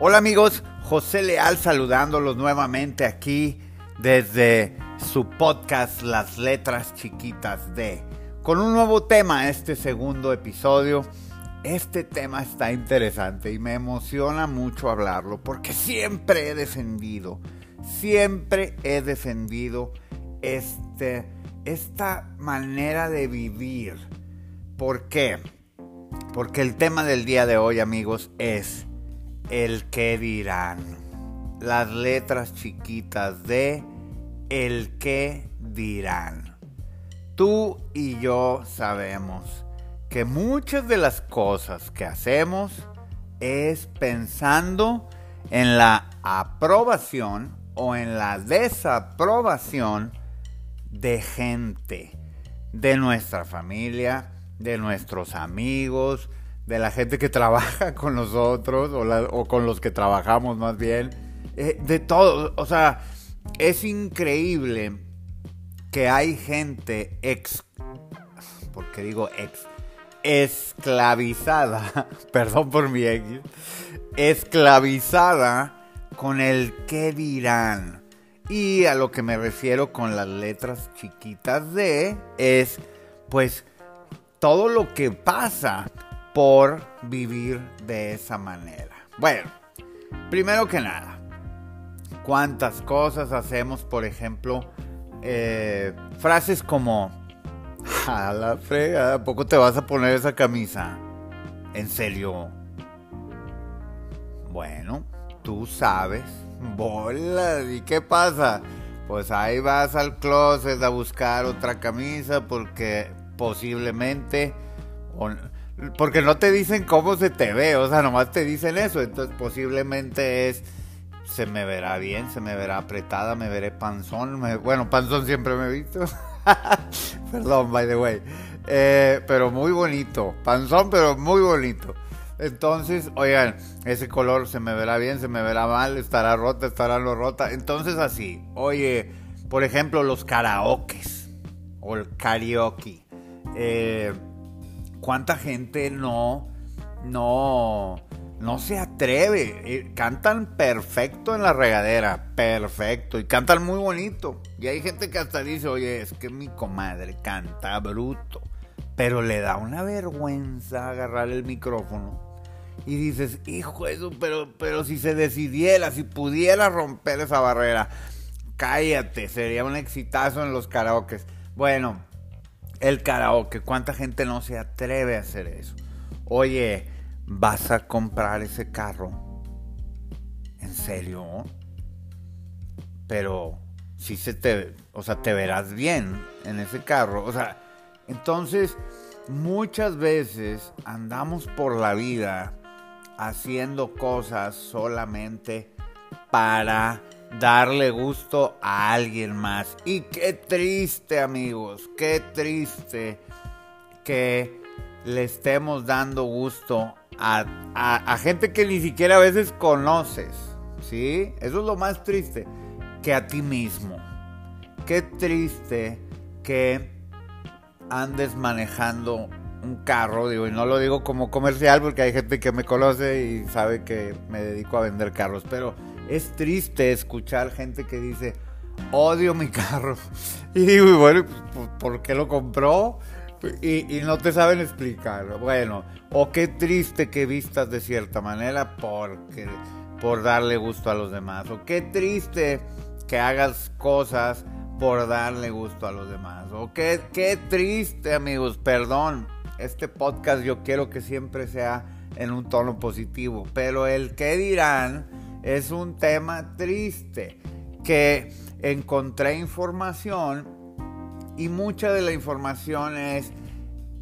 Hola amigos, José Leal saludándolos nuevamente aquí desde su podcast Las Letras Chiquitas de, con un nuevo tema, este segundo episodio. Este tema está interesante y me emociona mucho hablarlo porque siempre he defendido, siempre he defendido este, esta manera de vivir. ¿Por qué? Porque el tema del día de hoy amigos es el que dirán. Las letras chiquitas de el que dirán. Tú y yo sabemos que muchas de las cosas que hacemos es pensando en la aprobación o en la desaprobación de gente, de nuestra familia, de nuestros amigos, de la gente que trabaja con nosotros o, con los que trabajamos más bien, eh, de todo. O sea, es increíble que hay gente ex, porque digo ex, esclavizada, perdón por mi ex, esclavizada con el qué dirán. Y a lo que me refiero con las letras chiquitas de es, pues, todo lo que pasa por vivir de esa manera. Bueno, primero que nada, ¿cuántas cosas hacemos, por ejemplo, eh, frases como, a la frega, ¿a poco te vas a poner esa camisa? ¿En serio? Bueno, tú sabes, bola, ¿y qué pasa? Pues ahí vas al closet a buscar otra camisa porque posiblemente porque no te dicen cómo se te ve, o sea, nomás te dicen eso. Entonces posiblemente es, se me verá bien, se me verá apretada, me veré panzón. bueno, panzón siempre me he visto. Perdón, by the way. Eh, pero muy bonito. Panzón, pero muy bonito. Entonces, oigan, ese color se me verá bien, se me verá mal, estará rota, estará no rota. Entonces así, oye, por ejemplo, los karaokes o el karaoke. Eh, cuánta gente no, no, no se atreve. Eh, cantan perfecto en la regadera, perfecto, y cantan muy bonito. Y hay gente que hasta dice, oye, es que mi comadre canta bruto, pero le da una vergüenza agarrar el micrófono. Y dices, hijo eso, pero, pero si se decidiera, si pudiera romper esa barrera, cállate, sería un exitazo en los karaokes. Bueno, el karaoke, ¿cuánta gente no se atreve a hacer eso? Oye, ¿vas a comprar ese carro? ¿En serio? Pero si se te, o sea, te verás bien en ese carro, o sea, entonces muchas veces andamos por la vida haciendo cosas solamente para darle gusto a alguien más. Y qué triste amigos, qué triste que le estemos dando gusto a, gente que ni siquiera a veces conoces. ¿Sí? Eso es lo más triste. Que a ti mismo. Qué triste que andes manejando un carro, digo, y no lo digo como comercial porque hay gente que me conoce y sabe que me dedico a vender carros, pero es triste escuchar gente que dice, odio mi carro. Y digo, bueno, pues, ¿por qué lo compró? Y, no te saben explicar. Bueno, o qué triste que vistas de cierta manera porque, por darle gusto a los demás. O qué triste que hagas cosas por darle gusto a los demás. O qué, qué triste, amigos, perdón. Este podcast yo quiero que siempre sea en un tono positivo. Pero el que dirán es un tema triste que encontré información y mucha de la información es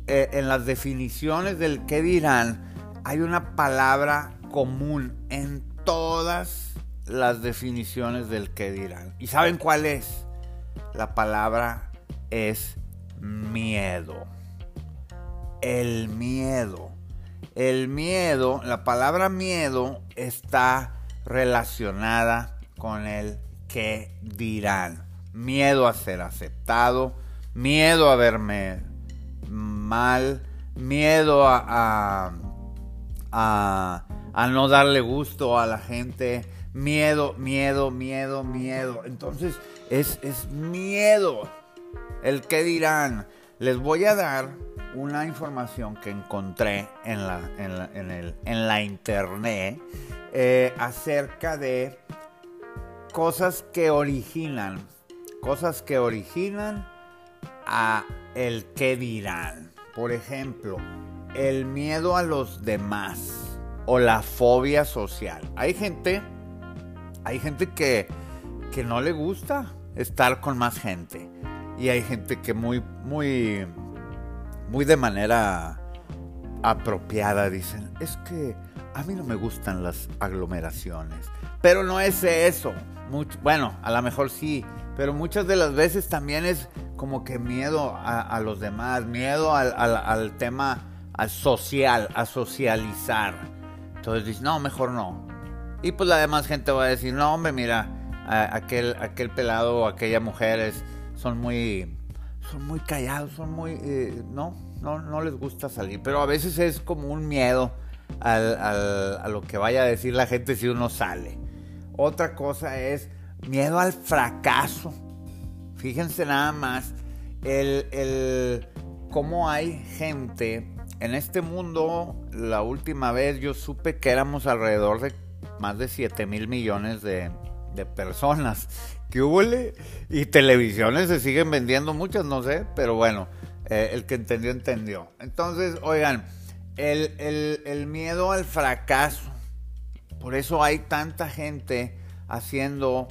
eh, en las definiciones del que dirán, hay una palabra común en todas las definiciones del que dirán. ¿Y saben cuál es? La palabra es miedo. El miedo. El miedo, la palabra miedo está relacionada con el que dirán. Miedo a ser aceptado, miedo a verme mal, miedo a, a, a no darle gusto a la gente, miedo, miedo, miedo, miedo. Entonces es, es miedo el que dirán. Les voy a dar una información que encontré en la, en el, en la internet eh, acerca de cosas que originan, cosas que originan a el que dirán. Por ejemplo, el miedo a los demás o la fobia social. Hay gente, hay gente que, que no le gusta estar con más gente. Y hay gente que muy, muy, muy de manera apropiada dicen, es que a mí no me gustan las aglomeraciones. Pero no es eso. bueno, a lo mejor sí, pero muchas de las veces también es como que miedo a, los demás, miedo al, tema social, a socializar. Entonces dices, no, mejor no. Y pues la demás gente va a decir, no, hombre, mira, aquel, aquel pelado o aquella mujer son muy, son muy callados, son muy, eh, no, no, no les gusta salir. Pero a veces es como un miedo a lo que vaya a decir la gente si uno sale. Otra cosa es miedo al fracaso. Fíjense nada más el, el cómo hay gente en este mundo. La última vez yo supe que éramos alrededor de más de 7 mil millones de, personas. Que hubo y televisiones se siguen vendiendo muchas, no sé, pero bueno, eh, el que entendió, entendió. Entonces, oigan, el, miedo al fracaso. Por eso hay tanta gente haciendo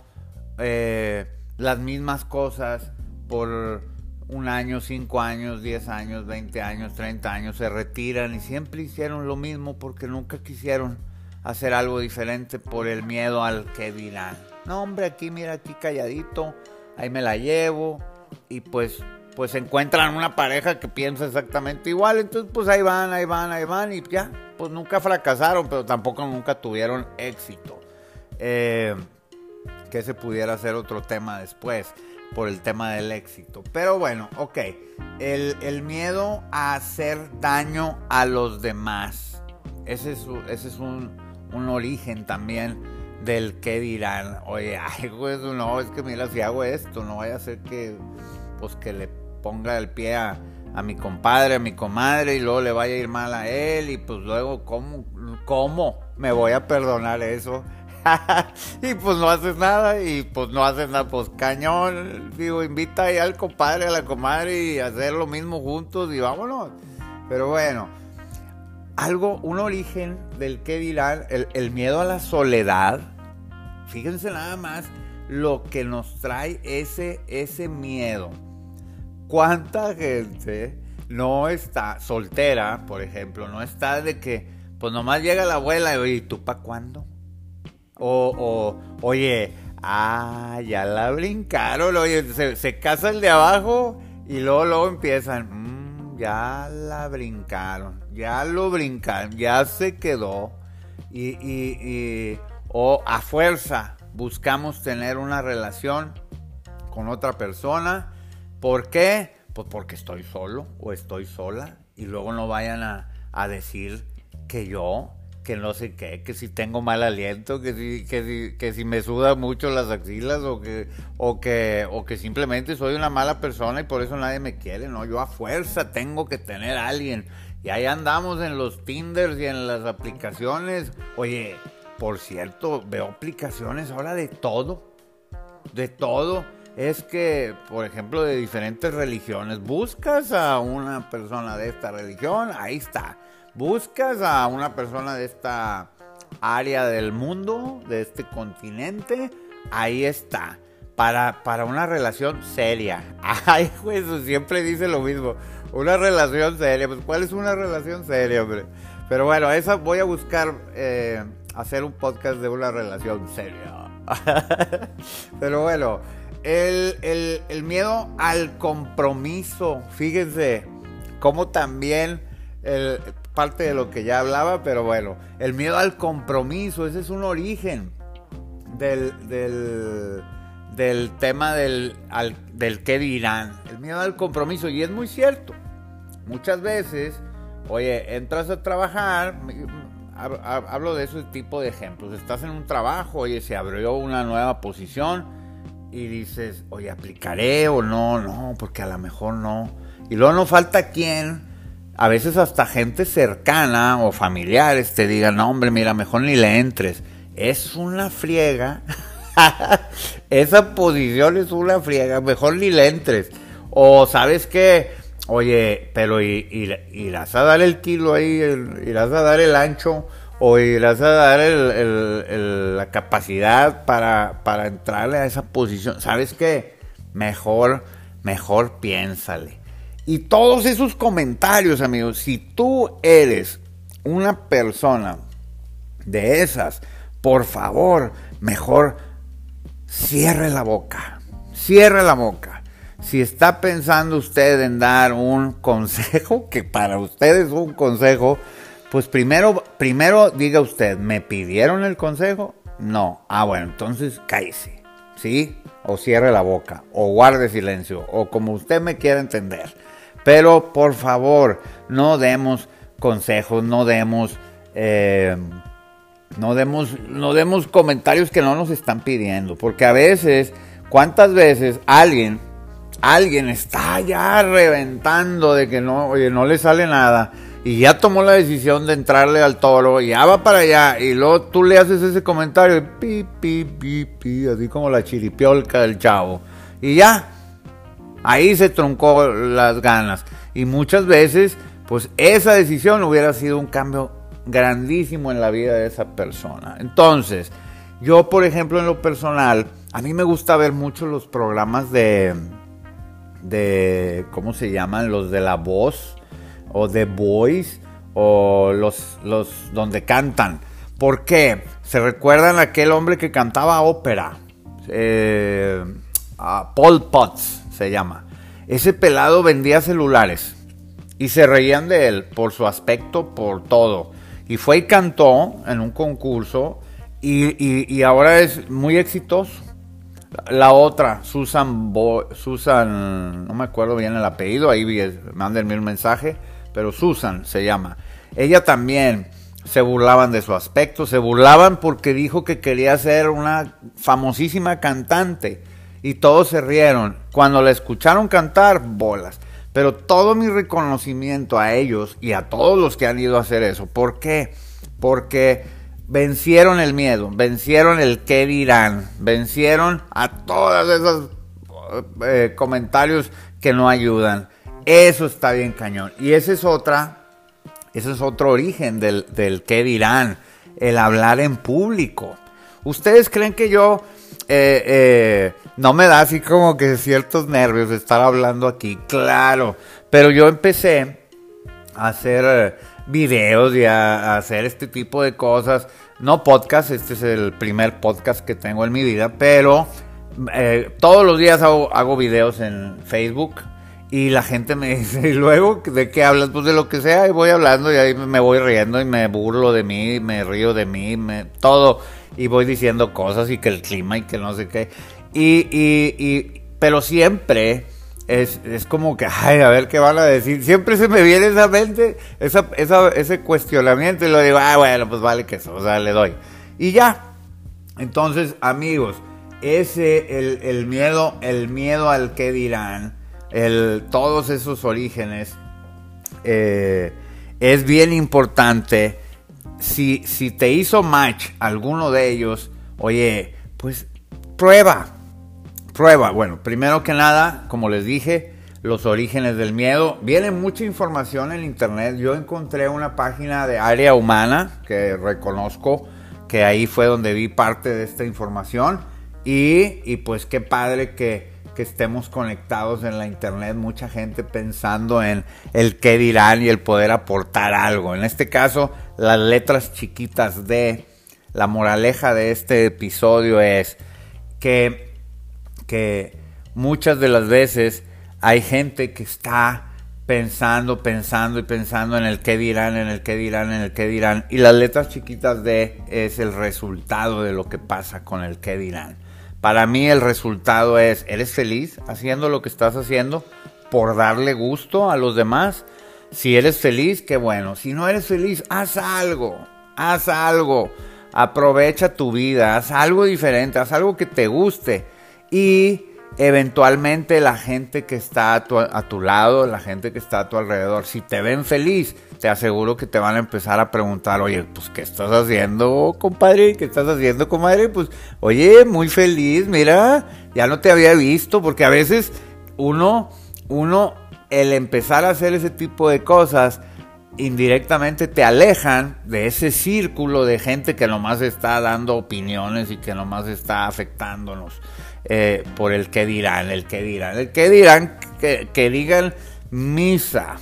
eh, las mismas cosas por un año, cinco años, diez años, veinte años, treinta años, se retiran y siempre hicieron lo mismo porque nunca quisieron hacer algo diferente por el miedo al que dirán. No, hombre, aquí mira, aquí calladito, ahí me la llevo y pues pues encuentran una pareja que piensa exactamente igual, entonces pues ahí van, ahí van, ahí van y ya, pues nunca fracasaron, pero tampoco nunca tuvieron éxito. Eh, que se pudiera hacer otro tema después por el tema del éxito. Pero bueno, ok, el, miedo a hacer daño a los demás, ese es, ese es un, un origen también del que dirán, oye, ay, pues no, es que mira, si hago esto, no vaya a ser que, pues que le ponga el pie a, mi compadre, a mi comadre y luego le vaya a ir mal a él y pues luego, ¿cómo, cómo me voy a perdonar eso? y pues no haces nada y pues no haces nada, pues cañón, digo, invita ahí al compadre, a la comadre y hacer lo mismo juntos y vámonos. Pero bueno, algo, un origen del que dirán, el, el miedo a la soledad, fíjense nada más lo que nos trae ese, ese miedo ¿Cuánta gente no está soltera, por ejemplo, no está de que, pues nomás llega la abuela y, oye, ¿tú para cuándo? O, o, oye, ah, ya la brincaron, oye, se, casa el de abajo y luego, luego empiezan, mm, ya la brincaron, ya lo brincaron, ya se quedó. Y, y, y, o a fuerza buscamos tener una relación con otra persona ¿Por qué? Pues porque estoy solo o estoy sola y luego no vayan a, decir que yo, que no sé qué, que si tengo mal aliento, que si, que si, que si me sudan mucho las axilas o que, o, que, o que simplemente soy una mala persona y por eso nadie me quiere, no, yo a fuerza tengo que tener a alguien. Y ahí andamos en los Tinders y en las aplicaciones. Oye, por cierto, veo aplicaciones ahora de todo, de todo es que, por ejemplo, de diferentes religiones, buscas a una persona de esta religión, ahí está. Buscas a una persona de esta área del mundo, de este continente, ahí está. Para, para una relación seria. Ay, pues siempre dice lo mismo. Una relación seria. Pues, ¿cuál es una relación seria, hombre? Pero bueno, esa voy a buscar eh, hacer un podcast de una relación seria. Pero bueno, el, miedo al compromiso, fíjense, como también el, parte de lo que ya hablaba, pero bueno, el miedo al compromiso, ese es un origen del, del, tema del, del qué dirán, el miedo al compromiso, y es muy cierto, muchas veces, oye, entras a trabajar, hablo de ese tipo de ejemplos. Estás en un trabajo, oye, se abrió una nueva posición y dices, oye, aplicaré o no, no, porque a lo mejor no. Y luego no falta quien, a veces hasta gente cercana o familiares te digan, no, hombre, mira, mejor ni le entres. Es una friega. Esa posición es una friega, mejor ni le entres. O sabes qué, oye, pero irás a dar el kilo ahí, irás a dar el ancho o irás a dar la capacidad para, para entrarle a esa posición. ¿Sabes qué? Mejor, mejor piénsale. Y todos esos comentarios, amigos, si tú eres una persona de esas, por favor, mejor cierre la boca. Cierre la boca. Si está pensando usted en dar un consejo, que para usted es un consejo, pues primero, primero diga usted, ¿me pidieron el consejo? No. Ah, bueno, entonces cállese. ¿Sí? O cierre la boca. O guarde silencio. O como usted me quiera entender. Pero por favor, no demos consejos, no demos... Eh, no demos, no demos comentarios que no nos están pidiendo. Porque a veces, ¿cuántas veces alguien, alguien está ya reventando de que no, oye, no le sale nada? Y ya tomó la decisión de entrarle al toro, y ya va para allá, y luego tú le haces ese comentario, pi, pi, pi, pi, así como la chiripiolca del chavo, y ya, ahí se truncó las ganas. Y muchas veces, pues esa decisión hubiera sido un cambio grandísimo en la vida de esa persona. Entonces, yo, por ejemplo, en lo personal, a mí me gusta ver mucho los programas de, de, ¿cómo se llaman? Los de la voz o The Boys o los, los donde cantan. ¿Por qué? Se recuerdan aquel hombre que cantaba ópera. Eh, Paul Potts se llama. Ese pelado vendía celulares y se reían de él por su aspecto, por todo. Y fue y cantó en un concurso y, y, ahora es muy exitoso. La otra, Susan, Susan, no me acuerdo bien el apellido, ahí mándenme un mensaje pero Susan se llama. Ella también se burlaban de su aspecto, se burlaban porque dijo que quería ser una famosísima cantante y todos se rieron. Cuando la escucharon cantar, bolas. Pero todo mi reconocimiento a ellos y a todos los que han ido a hacer eso. ¿Por qué? Porque vencieron el miedo, vencieron el qué dirán, vencieron a todos esos eh, comentarios que no ayudan. Eso está bien cañón. Y ese es otra, ese es otro origen del, del qué dirán, el hablar en público. ¿Ustedes creen que yo eh, eh, no me da así como que ciertos nervios estar hablando aquí? Claro, pero yo empecé a hacer eh, videos y a, hacer este tipo de cosas. No podcast, este es el primer podcast que tengo en mi vida, pero todos los días hago, hago videos en Facebook y la gente me dice, ¿y luego de qué hablas? Pues de lo que sea, y voy hablando y ahí me voy riendo y me burlo de mí, me río de mí, me, todo. Y voy diciendo cosas y que el clima y que no sé qué. Y, y, y pero siempre es, es como que, ay, a ver qué van a decir. Siempre se me viene esa mente, esa, esa, ese cuestionamiento y lo digo, ah, bueno, pues vale que eso, o sea, le doy. Y ya. Entonces, amigos, ese, el, el miedo, el miedo al que dirán el, todos esos orígenes, eh, es bien importante. Si, si te hizo match alguno de ellos, oye, pues prueba, prueba. Bueno, primero que nada, como les dije, los orígenes del miedo. Viene mucha información en internet. Yo encontré una página de área humana que reconozco que ahí fue donde vi parte de esta información. Y, y pues qué padre que, que estemos conectados en la internet, mucha gente pensando en el qué dirán y el poder aportar algo. En este caso, las letras chiquitas de la moraleja de este episodio es que, que muchas de las veces hay gente que está pensando, pensando y pensando en el qué dirán, en el qué dirán, en el qué dirán. Y las letras chiquitas de es el resultado de lo que pasa con el qué dirán. Para mí el resultado es, ¿eres feliz haciendo lo que estás haciendo por darle gusto a los demás? Si eres feliz, qué bueno. Si no eres feliz, haz algo. haz algo, aprovecha tu vida, haz algo diferente, haz algo que te guste y eventualmente la gente que está a tu, lado, la gente que está a tu alrededor, si te ven feliz, te aseguro que te van a empezar a preguntar, oye, pues, ¿qué estás haciendo, compadre? ¿Qué estás haciendo, comadre? Pues, oye, muy feliz, mira, ya no te había visto, porque a veces uno, uno, el empezar a hacer ese tipo de cosas, indirectamente te alejan de ese círculo de gente que nomás está dando opiniones y que nomás está afectándonos. Eh, por el que dirán, el que dirán, el que dirán, que, que digan misa.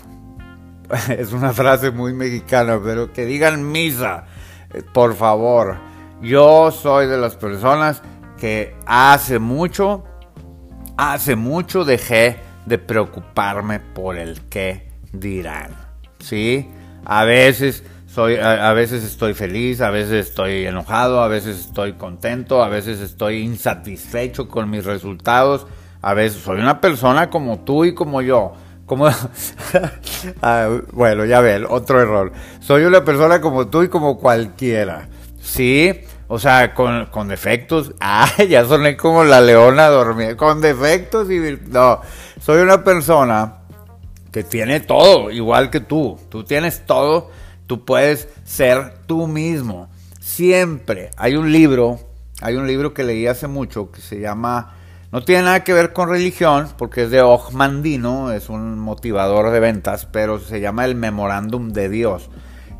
Es una frase muy mexicana, pero que digan misa, eh, por favor. Yo soy de las personas que hace mucho, hace mucho dejé de preocuparme por el que dirán. ¿Sí? A veces soy, a, veces estoy feliz, a veces estoy enojado, a veces estoy contento, a veces estoy insatisfecho con mis resultados, a veces soy una persona como tú y como yo. Como, ah, bueno, ya ven, otro error. Soy una persona como tú y como cualquiera. Sí, o sea, con, con defectos. Ah, ya soné como la leona dormida. Con defectos y... No, soy una persona que tiene todo, igual que tú. Tú tienes todo Tú puedes ser tú mismo. Siempre. Hay un libro, hay un libro que leí hace mucho que se llama, no tiene nada que ver con religión, porque es de Mandino, es un motivador de ventas, pero se llama El Memorándum de Dios.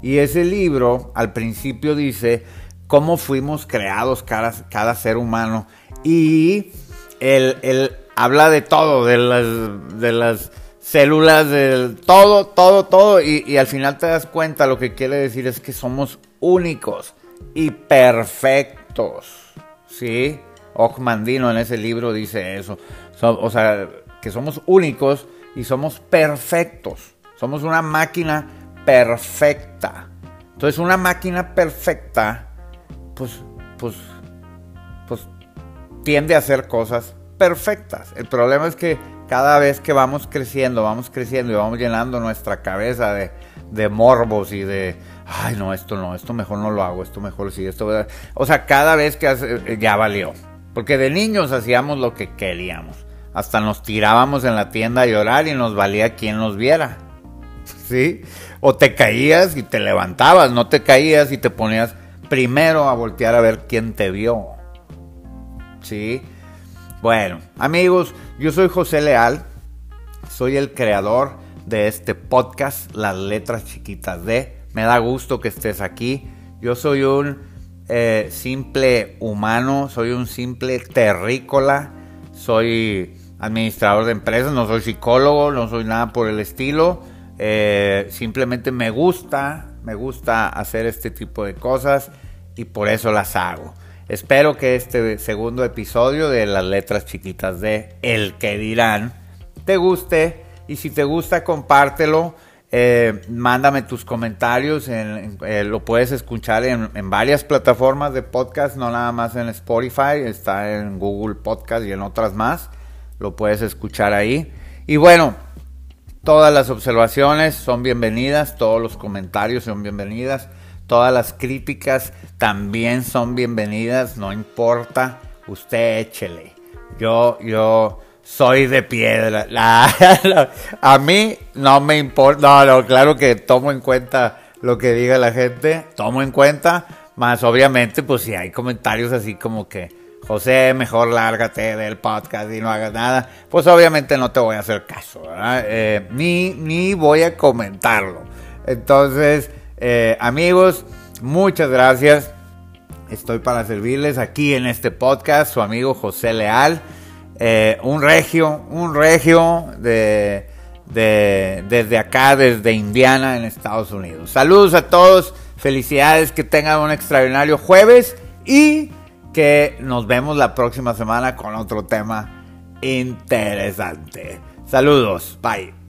Y ese libro al principio dice cómo fuimos creados cada, cada ser humano. Y él, él habla de todo, de las, de las células del todo, todo, todo. Y, al final te das cuenta, lo que quiere decir es que somos únicos y perfectos. ¿Sí? Ochmandino en ese libro dice eso. o sea, que somos únicos y somos perfectos. Somos una máquina perfecta. Entonces, una máquina perfecta, pues, pues, pues, tiende a hacer cosas perfectas. El problema es que cada vez que vamos creciendo, vamos creciendo y vamos llenando nuestra cabeza de, de morbos y de, ay, no, esto no, esto mejor no lo hago, esto mejor sí, esto... O sea, cada vez que eh, ya valió. Porque de niños hacíamos lo que queríamos. Hasta nos tirábamos en la tienda a llorar y nos valía quien nos viera. ¿Sí? O te caías y te levantabas, no te caías y te ponías primero a voltear a ver quién te vio. ¿Sí? Bueno, amigos, yo soy José Leal, soy el creador de este podcast, Las Letras Chiquitas de. Me da gusto que estés aquí. Yo soy un eh, simple humano, soy un simple terrícola, soy administrador de empresas, no soy psicólogo, no soy nada por el estilo. Eh, simplemente me gusta, me gusta hacer este tipo de cosas y por eso las hago. Espero que este segundo episodio de las letras chiquitas de El que dirán te guste y si te gusta compártelo. Eh, mándame tus comentarios, eh, lo puedes escuchar en, en, varias plataformas de podcast, no nada más en Spotify, está en Google Podcast y en otras más, lo puedes escuchar ahí. Y bueno, todas las observaciones son bienvenidas, todos los comentarios son bienvenidas. Todas las críticas también son bienvenidas, no importa, usted échele. Yo, yo soy de piedra. a mí no me importa, no, no, claro que tomo en cuenta lo que diga la gente, tomo en cuenta, más obviamente, pues si hay comentarios así como que, José, mejor lárgate del podcast y no hagas nada, pues obviamente no te voy a hacer caso, eh, ni, ni voy a comentarlo. Entonces, eh, amigos, muchas gracias. Estoy para servirles aquí en este podcast, su amigo José Leal, eh, un regio, un regio de, desde acá, desde Indiana, en Estados Unidos. Saludos a todos, felicidades, que tengan un extraordinario jueves y que nos vemos la próxima semana con otro tema interesante. Saludos, bye.